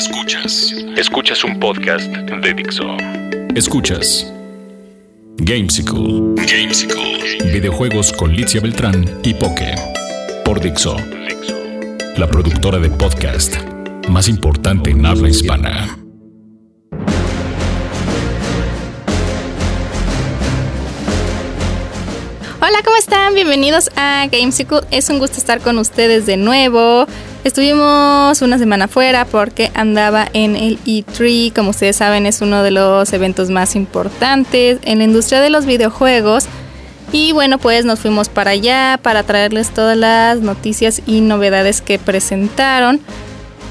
Escuchas. Escuchas un podcast de Dixo. Escuchas. Gamesicle. Gamesicle. Videojuegos con Licia Beltrán y Poke. Por Dixo. La productora de podcast más importante en habla hispana. Hola, ¿cómo están? Bienvenidos a Gamesicle. Es un gusto estar con ustedes de nuevo. Estuvimos una semana fuera porque andaba en el E3, como ustedes saben es uno de los eventos más importantes en la industria de los videojuegos. Y bueno, pues nos fuimos para allá para traerles todas las noticias y novedades que presentaron.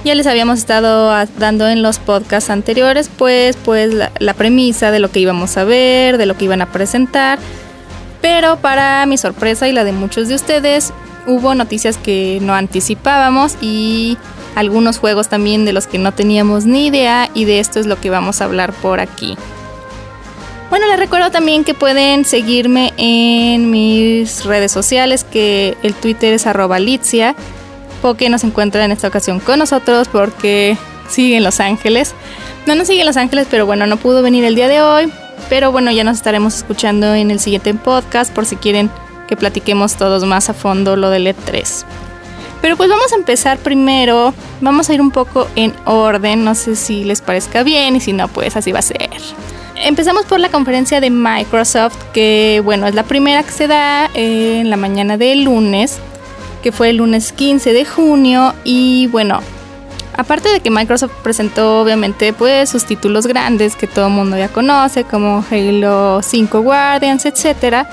Ya les habíamos estado dando en los podcasts anteriores, pues, pues la, la premisa de lo que íbamos a ver, de lo que iban a presentar. Pero para mi sorpresa y la de muchos de ustedes, hubo noticias que no anticipábamos y algunos juegos también de los que no teníamos ni idea y de esto es lo que vamos a hablar por aquí. Bueno, les recuerdo también que pueden seguirme en mis redes sociales, que el Twitter es arroba Litzia, porque nos encuentra en esta ocasión con nosotros porque sigue en Los Ángeles. No nos sigue en Los Ángeles, pero bueno, no pudo venir el día de hoy. Pero bueno, ya nos estaremos escuchando en el siguiente podcast por si quieren que platiquemos todos más a fondo lo del E3. Pero pues vamos a empezar primero, vamos a ir un poco en orden, no sé si les parezca bien y si no, pues así va a ser. Empezamos por la conferencia de Microsoft, que bueno, es la primera que se da en la mañana del lunes, que fue el lunes 15 de junio y bueno, aparte de que Microsoft presentó obviamente pues sus títulos grandes que todo el mundo ya conoce, como Halo 5 Guardians, etcétera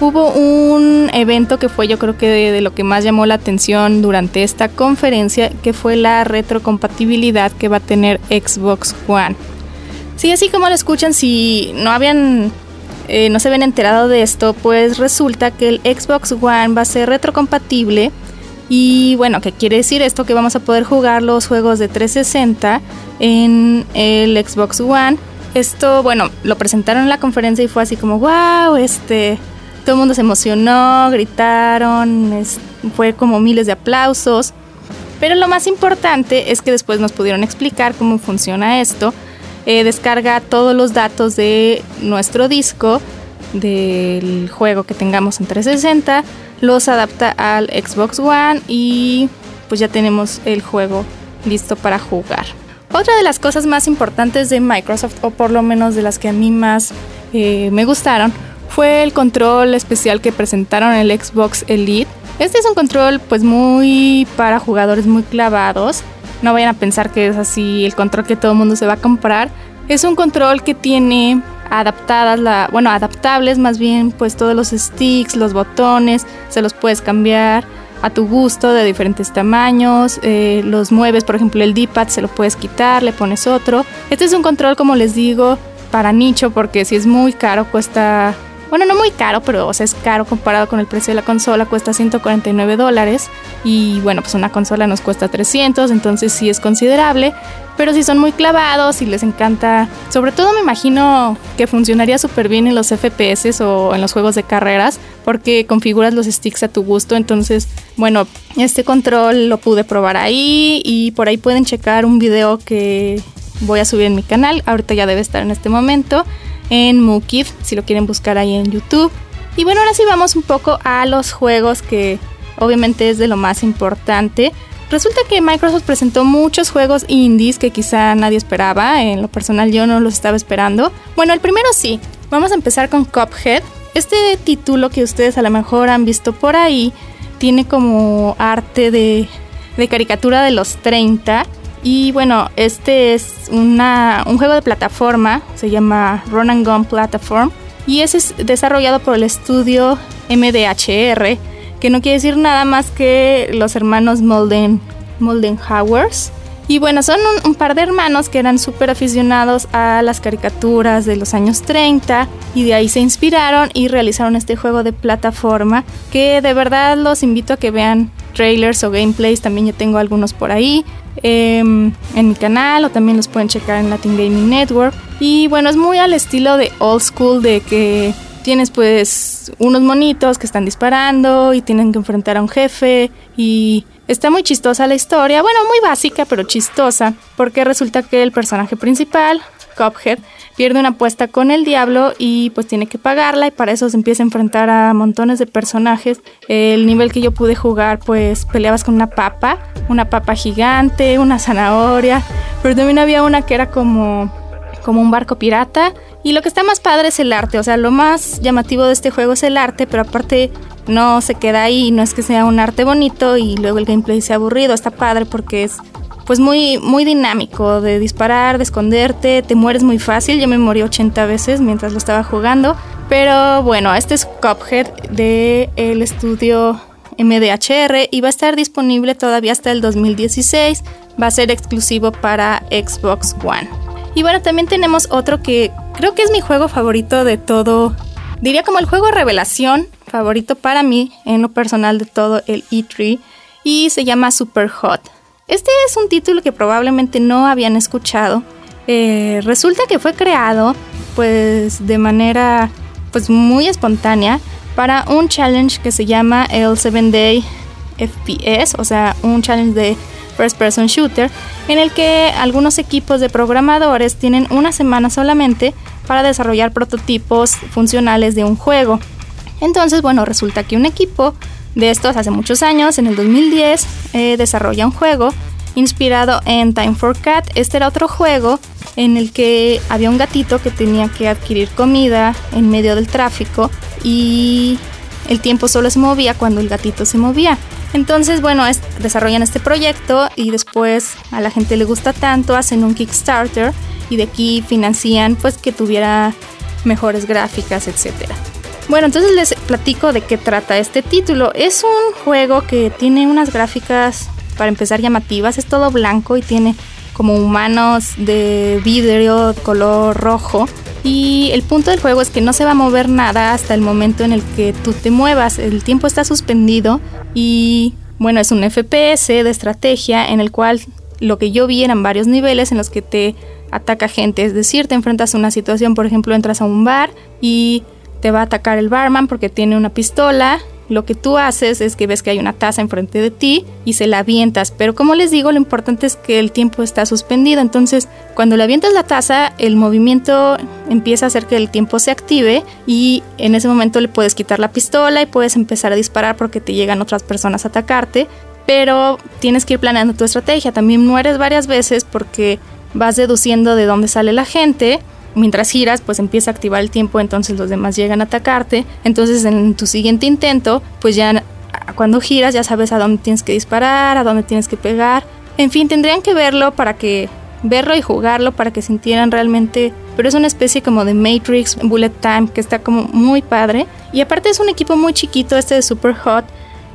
Hubo un evento que fue yo creo que de, lo que más llamó la atención durante esta conferencia, que fue la retrocompatibilidad que va a tener Xbox One. Sí, así como lo escuchan, si no habían, eh, no se habían enterado de esto, pues resulta que el Xbox One va a ser retrocompatible. Y bueno, ¿qué quiere decir esto? Que vamos a poder jugar los juegos de 360 en el Xbox One. Esto, bueno, lo presentaron en la conferencia y fue así como, wow, este, todo el mundo se emocionó, gritaron, fue como miles de aplausos. Pero lo más importante es que después nos pudieron explicar cómo funciona esto. Eh, descarga todos los datos de nuestro disco, del juego que tengamos en 360, los adapta al Xbox One y pues ya tenemos el juego listo para jugar. Otra de las cosas más importantes de Microsoft, o por lo menos de las que a mí más eh, me gustaron, fue el control especial que presentaron en el Xbox Elite. Este es un control pues muy para jugadores muy clavados. No vayan a pensar que es así el control que todo el mundo se va a comprar. Es un control que tiene adaptadas, bueno, adaptables más bien, pues todos los sticks, los botones, se los puedes cambiar a tu gusto de diferentes tamaños, eh, los mueves, por ejemplo el D-pad se lo puedes quitar, le pones otro. Este es un control, como les digo, para nicho, porque si es muy caro, cuesta bueno, no muy caro, pero o sea, es caro comparado con el precio de la consola, cuesta 149 dólares. Y bueno, pues una consola nos cuesta 300, entonces sí es considerable, pero si son muy clavados y les encanta, sobre todo me imagino que funcionaría súper bien en los FPS o en los juegos de carreras, porque configuras los sticks a tu gusto, entonces bueno, este control lo pude probar ahí y por ahí pueden checar un video que voy a subir en mi canal, ahorita ya debe estar en este momento en Mukif, si lo quieren buscar ahí en YouTube. Y bueno, ahora sí vamos un poco a los juegos que obviamente es de lo más importante. Resulta que Microsoft presentó muchos juegos indies que quizá nadie esperaba, en lo personal yo no los estaba esperando. Bueno, el primero sí, vamos a empezar con Cuphead. Este título que ustedes a lo mejor han visto por ahí tiene como arte de, de caricatura de los 30 y bueno, este es una, un juego de plataforma, se llama Run and Gun Platform. Y ese es desarrollado por el estudio MDHR, que no quiere decir nada más que los hermanos Molden, Moldenhauers. Y bueno, son un, par de hermanos que eran súper aficionados a las caricaturas de los años 30 y de ahí se inspiraron y realizaron este juego de plataforma que de verdad los invito a que vean trailers o gameplays, también yo tengo algunos por ahí. Em, en mi canal o también los pueden checar en Latin Gaming Network. Y bueno, es muy al estilo de old school de que tienes pues unos monitos que están disparando y tienen que enfrentar a un jefe y Está muy chistosa la historia, bueno, muy básica, pero chistosa, porque resulta que el personaje principal, Cuphead, pierde una apuesta con el diablo y pues tiene que pagarla y para eso se empieza a enfrentar a montones de personajes. El nivel que yo pude jugar pues peleabas con una papa, una papa gigante, una zanahoria, pero también había una que era como como un barco pirata. Y lo que está más padre es el arte, o sea, lo más llamativo de este juego es el arte, pero aparte no se queda ahí, no es que sea un arte bonito y luego el gameplay sea aburrido, está padre porque es pues muy, muy dinámico de disparar, de esconderte, te mueres muy fácil, yo me morí 80 veces mientras lo estaba jugando, pero bueno, este es Cuphead de el estudio MDHR y va a estar disponible todavía hasta el 2016, va a ser exclusivo para Xbox One. Y bueno, también tenemos otro que creo que es mi juego favorito de todo, diría como el juego revelación favorito para mí en lo personal de todo el E3 y se llama Super Hot. Este es un título que probablemente no habían escuchado. Eh, resulta que fue creado pues de manera pues muy espontánea para un challenge que se llama el 7 Day FPS, o sea, un challenge de first person shooter en el que algunos equipos de programadores tienen una semana solamente para desarrollar prototipos funcionales de un juego. Entonces, bueno, resulta que un equipo de estos hace muchos años, en el 2010, eh, desarrolla un juego inspirado en Time for Cat. Este era otro juego en el que había un gatito que tenía que adquirir comida en medio del tráfico y el tiempo solo se movía cuando el gatito se movía. Entonces, bueno, desarrollan este proyecto y después a la gente le gusta tanto, hacen un Kickstarter y de aquí financian pues que tuviera mejores gráficas, etcétera. Bueno, entonces les platico de qué trata este título. Es un juego que tiene unas gráficas, para empezar, llamativas. Es todo blanco y tiene como humanos de vidrio color rojo. Y el punto del juego es que no se va a mover nada hasta el momento en el que tú te muevas. El tiempo está suspendido y bueno, es un FPS de estrategia en el cual lo que yo vi eran varios niveles en los que te ataca gente. Es decir, te enfrentas a una situación, por ejemplo, entras a un bar y te va a atacar el barman porque tiene una pistola. Lo que tú haces es que ves que hay una taza enfrente de ti y se la avientas. Pero como les digo, lo importante es que el tiempo está suspendido. Entonces, cuando le avientas la taza, el movimiento empieza a hacer que el tiempo se active y en ese momento le puedes quitar la pistola y puedes empezar a disparar porque te llegan otras personas a atacarte. Pero tienes que ir planeando tu estrategia. También mueres varias veces porque vas deduciendo de dónde sale la gente mientras giras, pues empieza a activar el tiempo, entonces los demás llegan a atacarte. Entonces en tu siguiente intento, pues ya cuando giras ya sabes a dónde tienes que disparar, a dónde tienes que pegar. En fin, tendrían que verlo para que verlo y jugarlo para que sintieran realmente, pero es una especie como de Matrix Bullet Time que está como muy padre. Y aparte es un equipo muy chiquito este de Super Hot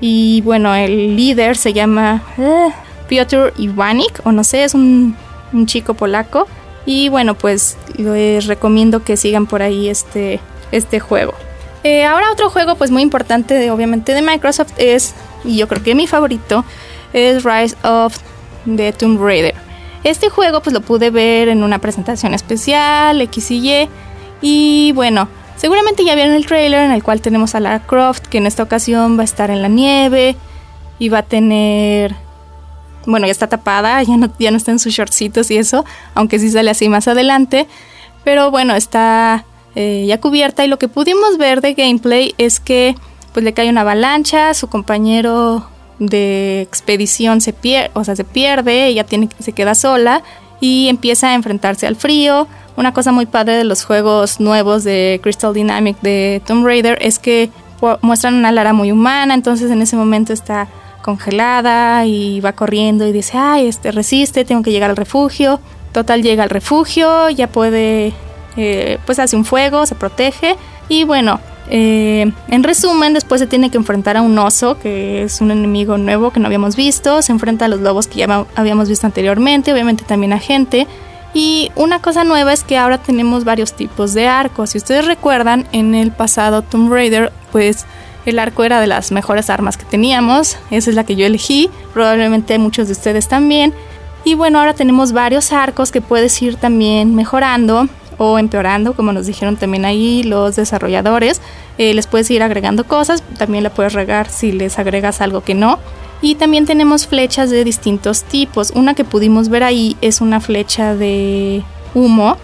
y bueno, el líder se llama eh, Piotr Iwanik o no sé, es un, un chico polaco y bueno, pues les recomiendo que sigan por ahí este, este juego. Eh, ahora otro juego pues muy importante obviamente de Microsoft es, y yo creo que mi favorito, es Rise of the Tomb Raider. Este juego pues lo pude ver en una presentación especial, X y Y, y bueno, seguramente ya vieron el trailer en el cual tenemos a Lara Croft, que en esta ocasión va a estar en la nieve y va a tener bueno, ya está tapada, ya no, ya no está en sus shortcitos y eso, aunque sí sale así más adelante. Pero bueno, está eh, ya cubierta y lo que pudimos ver de gameplay es que pues le cae una avalancha, su compañero de expedición se pierde, o sea, se pierde, ella tiene, se queda sola y empieza a enfrentarse al frío. Una cosa muy padre de los juegos nuevos de Crystal Dynamic de Tomb Raider es que muestran una Lara muy humana, entonces en ese momento está congelada y va corriendo y dice, ay, este resiste, tengo que llegar al refugio. Total llega al refugio, ya puede, eh, pues hace un fuego, se protege y bueno, eh, en resumen, después se tiene que enfrentar a un oso, que es un enemigo nuevo que no habíamos visto, se enfrenta a los lobos que ya habíamos visto anteriormente, obviamente también a gente. Y una cosa nueva es que ahora tenemos varios tipos de arcos. Si ustedes recuerdan, en el pasado Tomb Raider, pues el arco era de las mejores armas que teníamos, esa es la que yo elegí, probablemente muchos de ustedes también. Y bueno, ahora tenemos varios arcos que puedes ir también mejorando o empeorando, como nos dijeron también ahí los desarrolladores. Eh, les puedes ir agregando cosas, también la puedes regar si les agregas algo que no. Y también tenemos flechas de distintos tipos. Una que pudimos ver ahí es una flecha de humo,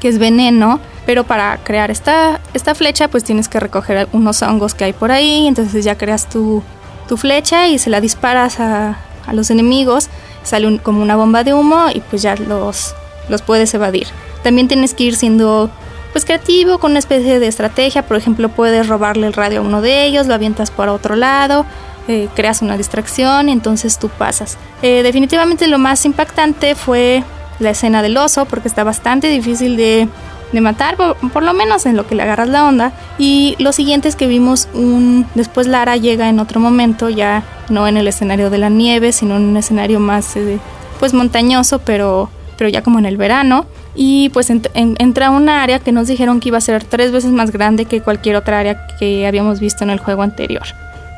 que es veneno, pero para crear esta, esta flecha pues tienes que recoger unos hongos que hay por ahí, entonces ya creas tu, tu flecha y se la disparas a, a los enemigos, sale como una bomba de humo y pues ya los, los puedes evadir. También tienes que ir siendo pues creativo con una especie de estrategia, por ejemplo puedes robarle el radio a uno de ellos, lo avientas por otro lado, eh, creas una distracción y entonces tú pasas. Eh, definitivamente lo más impactante fue la escena del oso porque está bastante difícil de, de matar, por, lo menos en lo que le agarras la onda. Y lo siguiente es que vimos un... Después Lara llega en otro momento, ya no en el escenario de la nieve, sino en un escenario más eh, pues montañoso, pero, pero ya como en el verano. Y pues entra a un área que nos dijeron que iba a ser tres veces más grande que cualquier otra área que habíamos visto en el juego anterior.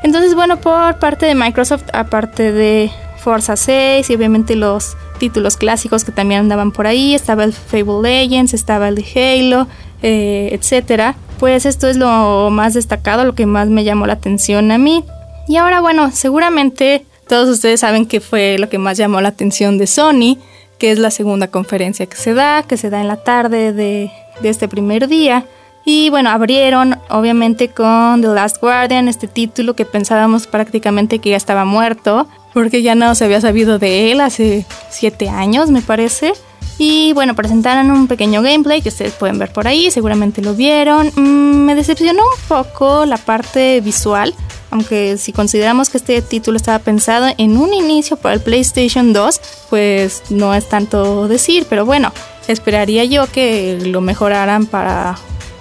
Entonces, bueno, por parte de Microsoft, aparte de Forza 6 y obviamente los títulos clásicos que también andaban por ahí, estaba el Fable Legends, estaba el Halo, eh, etcétera. Pues esto es lo más destacado, lo que más me llamó la atención a mí. Y ahora, bueno, seguramente todos ustedes saben que fue lo que más llamó la atención de Sony, que es la segunda conferencia que se da, que se da en la tarde de, de este primer día. Y bueno, abrieron obviamente con The Last Guardian, este título que pensábamos prácticamente que ya estaba muerto, porque ya no se había sabido de él hace 7 años, me parece. Y bueno, presentaron un pequeño gameplay que ustedes pueden ver por ahí, seguramente lo vieron. Mm, me decepcionó un poco la parte visual, aunque si consideramos que este título estaba pensado en un inicio para el PlayStation 2, pues no es tanto decir, pero bueno, esperaría yo que lo mejoraran para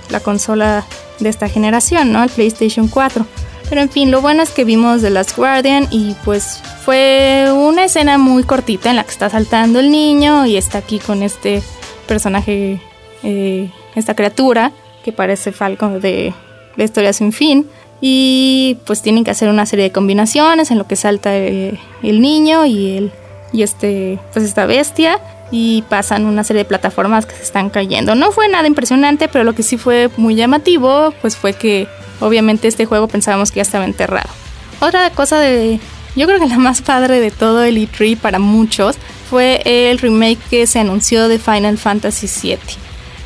la consola de esta generación, ¿no? El PlayStation 4. Pero en fin, lo bueno es que vimos The Last Guardian y pues fue una escena muy cortita en la que está saltando el niño y está aquí con este personaje, eh, esta criatura que parece Falcon de la historia sin fin. Y pues tienen que hacer una serie de combinaciones en lo que salta el, el niño y, el, y este, pues esta bestia y pasan una serie de plataformas que se están cayendo. No fue nada impresionante, pero lo que sí fue muy llamativo, pues fue que obviamente este juego pensábamos que ya estaba enterrado. Otra cosa de, yo creo que la más padre de todo el E3 para muchos fue el remake que se anunció de Final Fantasy VII.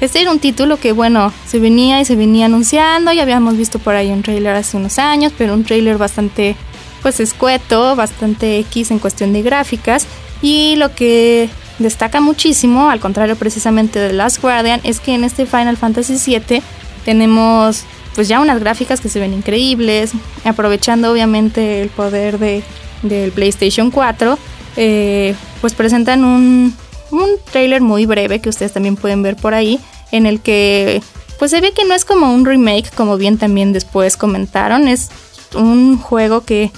Este era un título que, bueno, se venía y se venía anunciando, ya habíamos visto por ahí un trailer hace unos años, pero un trailer bastante, pues escueto, bastante X en cuestión de gráficas. Y lo que destaca muchísimo, al contrario precisamente de Last Guardian, es que en este Final Fantasy VII tenemos pues ya unas gráficas que se ven increíbles, aprovechando obviamente el poder de, del PlayStation 4, eh, pues presentan un, un trailer muy breve que ustedes también pueden ver por ahí, en el que pues se ve que no es como un remake, como bien también después comentaron, es un juego que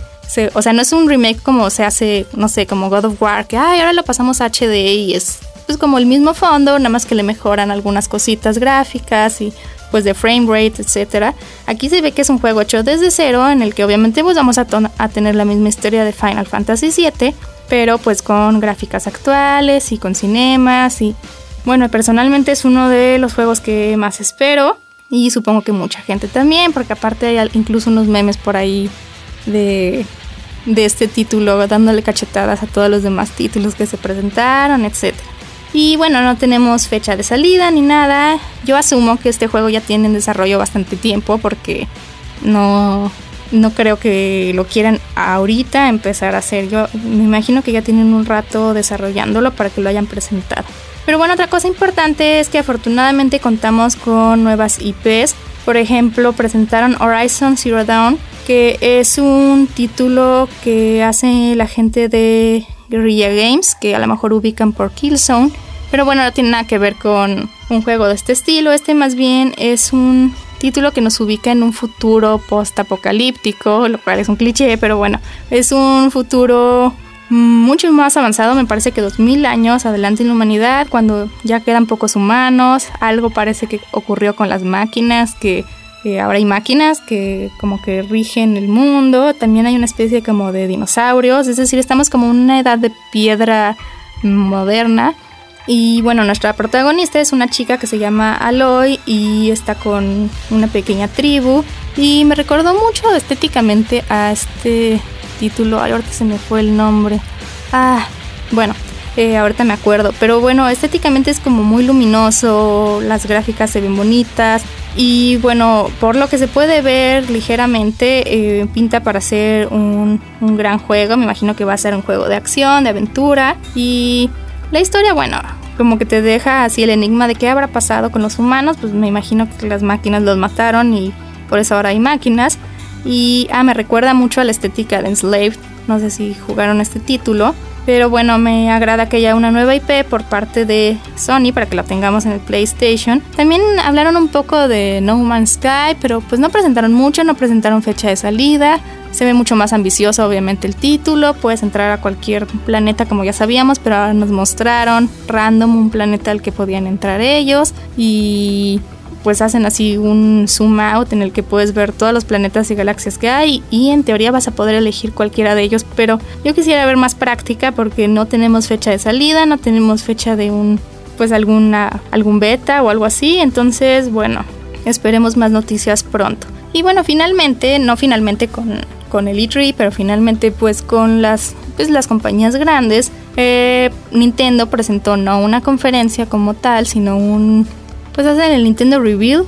o sea, no es un remake como se hace, no sé, como God of War, que ay, ahora lo pasamos a HD y es pues como el mismo fondo, nada más que le mejoran algunas cositas gráficas y pues de frame rate, etcétera. Aquí se ve que es un juego hecho desde cero en el que obviamente pues vamos a, tener la misma historia de Final Fantasy VII, pero pues con gráficas actuales y con cinemas y bueno, personalmente es uno de los juegos que más espero y supongo que mucha gente también, porque aparte hay incluso unos memes por ahí de, este título, dándole cachetadas a todos los demás títulos que se presentaron, etc. Y bueno, no tenemos fecha de salida ni nada. Yo asumo que este juego ya tiene en desarrollo bastante tiempo porque no, no creo que lo quieran ahorita empezar a hacer. Yo me imagino que ya tienen un rato desarrollándolo para que lo hayan presentado. Pero bueno, otra cosa importante es que afortunadamente contamos con nuevas IPs. Por ejemplo, presentaron Horizon Zero Dawn, que es un título que hace la gente de Guerrilla Games, que a lo mejor ubican por Killzone, pero bueno, no tiene nada que ver con un juego de este estilo, este más bien es un título que nos ubica en un futuro post-apocalíptico, lo cual es un cliché, pero bueno, es un futuro mucho más avanzado, me parece que 2000 años adelante en la humanidad, cuando ya quedan pocos humanos, algo parece que ocurrió con las máquinas que ahora hay máquinas que como que rigen el mundo, también hay una especie como de dinosaurios, es decir, estamos como en una edad de piedra moderna. Y bueno, nuestra protagonista es una chica que se llama Aloy y está con una pequeña tribu y me recordó mucho estéticamente a este título. Ay, ahorita se me fue el nombre. Ah, bueno, eh, ahorita me acuerdo. Pero bueno, estéticamente es como muy luminoso, las gráficas se ven bonitas. Y bueno, por lo que se puede ver ligeramente, eh, pinta para ser un, un gran juego. Me imagino que va a ser un juego de acción, de aventura. Y la historia, bueno, como que te deja así el enigma de qué habrá pasado con los humanos. Pues me imagino que las máquinas los mataron y por eso ahora hay máquinas. Y ah, me recuerda mucho a la estética de Enslaved. No sé si jugaron este título. Pero bueno, me agrada que haya una nueva IP por parte de Sony para que la tengamos en el PlayStation. También hablaron un poco de No Man's Sky, pero pues no presentaron mucho, no presentaron fecha de salida. Se ve mucho más ambicioso obviamente el título, puedes entrar a cualquier planeta como ya sabíamos, pero ahora nos mostraron random un planeta al que podían entrar ellos y pues hacen así un zoom out en el que puedes ver todos los planetas y galaxias que hay y en teoría vas a poder elegir cualquiera de ellos, pero yo quisiera ver más práctica porque no tenemos fecha de salida, no tenemos fecha de un pues alguna algún beta o algo así, entonces bueno, esperemos más noticias pronto. Y bueno, finalmente, no finalmente con, con el E3, pero finalmente pues con las, pues, las compañías grandes, eh, Nintendo presentó no una conferencia como tal, sino un pues hacen el Nintendo Reveal,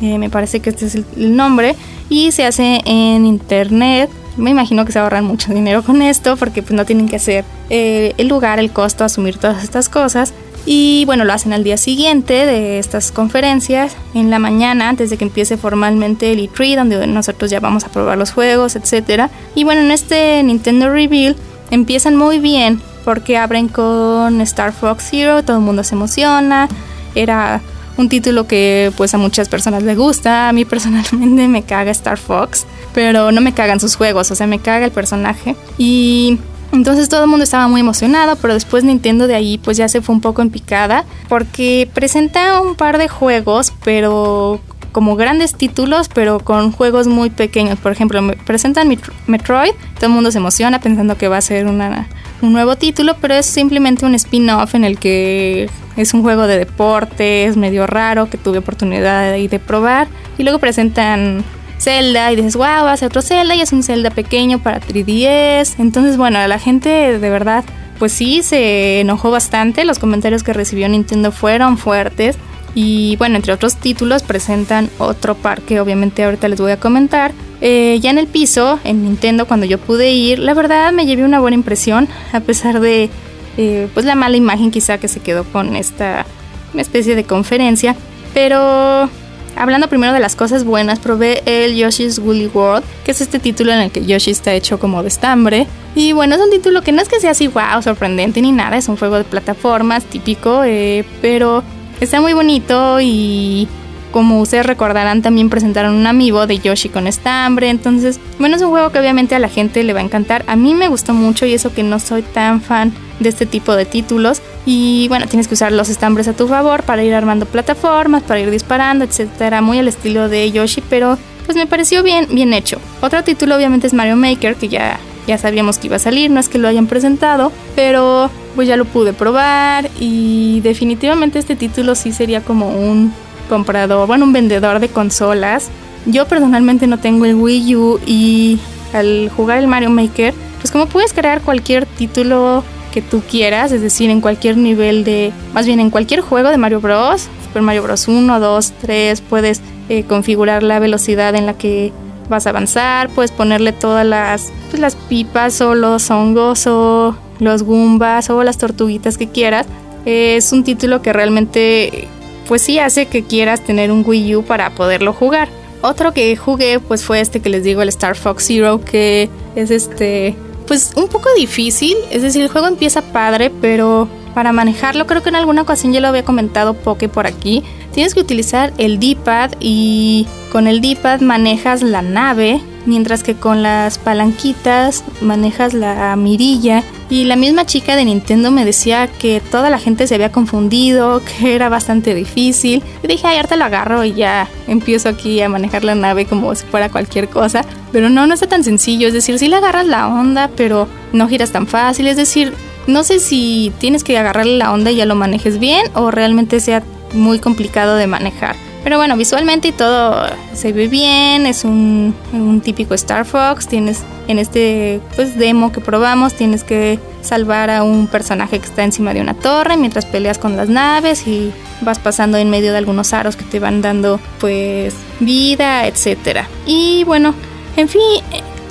eh, me parece que este es el, nombre, y se hace en internet. Me imagino que se ahorran mucho dinero con esto porque pues no tienen que hacer eh, el lugar, el costo, asumir todas estas cosas. Y bueno, lo hacen al día siguiente de estas conferencias, en la mañana, antes de que empiece formalmente el E3, donde nosotros ya vamos a probar los juegos, etc. Y bueno, en este Nintendo Reveal empiezan muy bien porque abren con Star Fox Zero, todo el mundo se emociona. Era un título que pues a muchas personas le gusta, a mí personalmente me caga Star Fox, pero no me cagan sus juegos, o sea, me caga el personaje. Y entonces todo el mundo estaba muy emocionado, pero después Nintendo de ahí pues ya se fue un poco en picada porque presenta un par de juegos, pero como grandes títulos, pero con juegos muy pequeños. Por ejemplo, presentan Metroid, todo el mundo se emociona pensando que va a ser una, un nuevo título, pero es simplemente un spin-off en el que es un juego de deportes medio raro que tuve oportunidad de, de probar. Y luego presentan Zelda y dices, wow, va a ser otro Zelda y es un Zelda pequeño para 3DS. Entonces, bueno, la gente de verdad, pues sí, se enojó bastante. Los comentarios que recibió Nintendo fueron fuertes. Y bueno, entre otros títulos presentan otro par que obviamente ahorita les voy a comentar. Eh, ya en el piso, en Nintendo, cuando yo pude ir, la verdad me llevé una buena impresión, a pesar de eh, pues la mala imagen quizá que se quedó con esta especie de conferencia. Pero hablando primero de las cosas buenas, probé el Yoshi's Woolly World, que es este título en el que Yoshi está hecho como de estambre. Y bueno, es un título que no es que sea así wow, sorprendente ni nada, es un juego de plataformas típico, eh, pero Está muy bonito y como ustedes recordarán también presentaron un amiibo de Yoshi con estambre, entonces bueno es un juego que obviamente a la gente le va a encantar, a mí me gustó mucho y eso que no soy tan fan de este tipo de títulos. Y bueno tienes que usar los estambres a tu favor para ir armando plataformas, para ir disparando, etcétera, muy al estilo de Yoshi, pero pues me pareció bien, bien hecho. Otro título obviamente es Mario Maker que ya ya sabíamos que iba a salir, no es que lo hayan presentado, pero pues ya lo pude probar y definitivamente este título sí sería como un comprador, bueno, un vendedor de consolas. Yo personalmente no tengo el Wii U y al jugar el Mario Maker, pues como puedes crear cualquier título que tú quieras, es decir, en cualquier nivel de, más bien en cualquier juego de Mario Bros, Super Mario Bros 1, 2, 3, puedes eh, configurar la velocidad en la que a avanzar, puedes ponerle todas las, pues, las pipas o los hongos o los gumbas o las tortuguitas que quieras. Es un título que realmente pues sí hace que quieras tener un Wii U para poderlo jugar. Otro que jugué pues fue este que les digo, el Star Fox Zero, que es este pues un poco difícil, es decir, el juego empieza padre, pero para manejarlo creo que en alguna ocasión ya lo había comentado Poke por aquí, tienes que utilizar el D-pad y con el D-pad manejas la nave, mientras que con las palanquitas manejas la mirilla. Y la misma chica de Nintendo me decía que toda la gente se había confundido, que era bastante difícil. Y dije, ay, ahorita lo agarro y ya empiezo aquí a manejar la nave como si fuera cualquier cosa. Pero no, no está tan sencillo. Es decir, sí le agarras la onda, pero no giras tan fácil. Es decir, no sé si tienes que agarrarle la onda y ya lo manejes bien o realmente sea muy complicado de manejar. Pero bueno, visualmente y todo se ve bien, es un, un, típico Star Fox. Tienes en este pues, demo que probamos, tienes que salvar a un personaje que está encima de una torre mientras peleas con las naves y vas pasando en medio de algunos aros que te van dando pues vida, etcétera. Y bueno, en fin,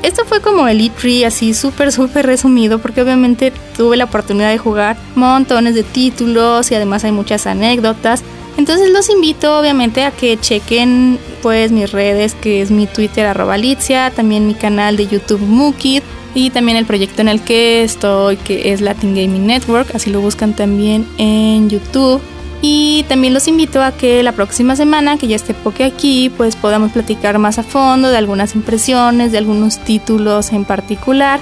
esto fue como el E3 así súper súper resumido porque obviamente tuve la oportunidad de jugar montones de títulos y además hay muchas anécdotas. Entonces los invito obviamente a que chequen pues mis redes que es mi Twitter arroba Litzia, también mi canal de YouTube Mukid y también el proyecto en el que estoy que es Latin Gaming Network, así lo buscan también en YouTube. Y también los invito a que la próxima semana, que ya esté Poke aquí, pues podamos platicar más a fondo de algunas impresiones, de algunos títulos en particular,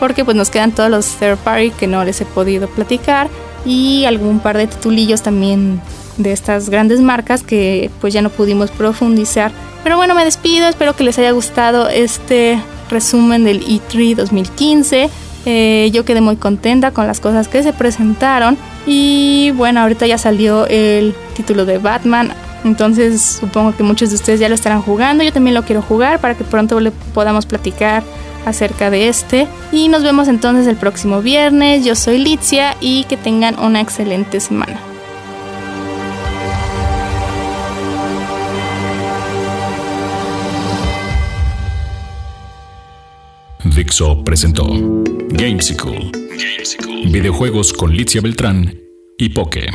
porque pues nos quedan todos los third party que no les he podido platicar y algún par de titulillos también de estas grandes marcas que pues ya no pudimos profundizar. Pero bueno, me despido, espero que les haya gustado este resumen del E3 2015. Eh, yo quedé muy contenta con las cosas que se presentaron. Y bueno, ahorita ya salió el título de Batman. Entonces supongo que muchos de ustedes ya lo estarán jugando. Yo también lo quiero jugar para que pronto le podamos platicar acerca de este. Y nos vemos entonces el próximo viernes. Yo soy Litzia y que tengan una excelente semana. Dixo presentó Gamesicle. Videojuegos con Licia Beltrán y Poke.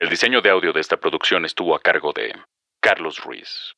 El diseño de audio de esta producción estuvo a cargo de Carlos Ruiz.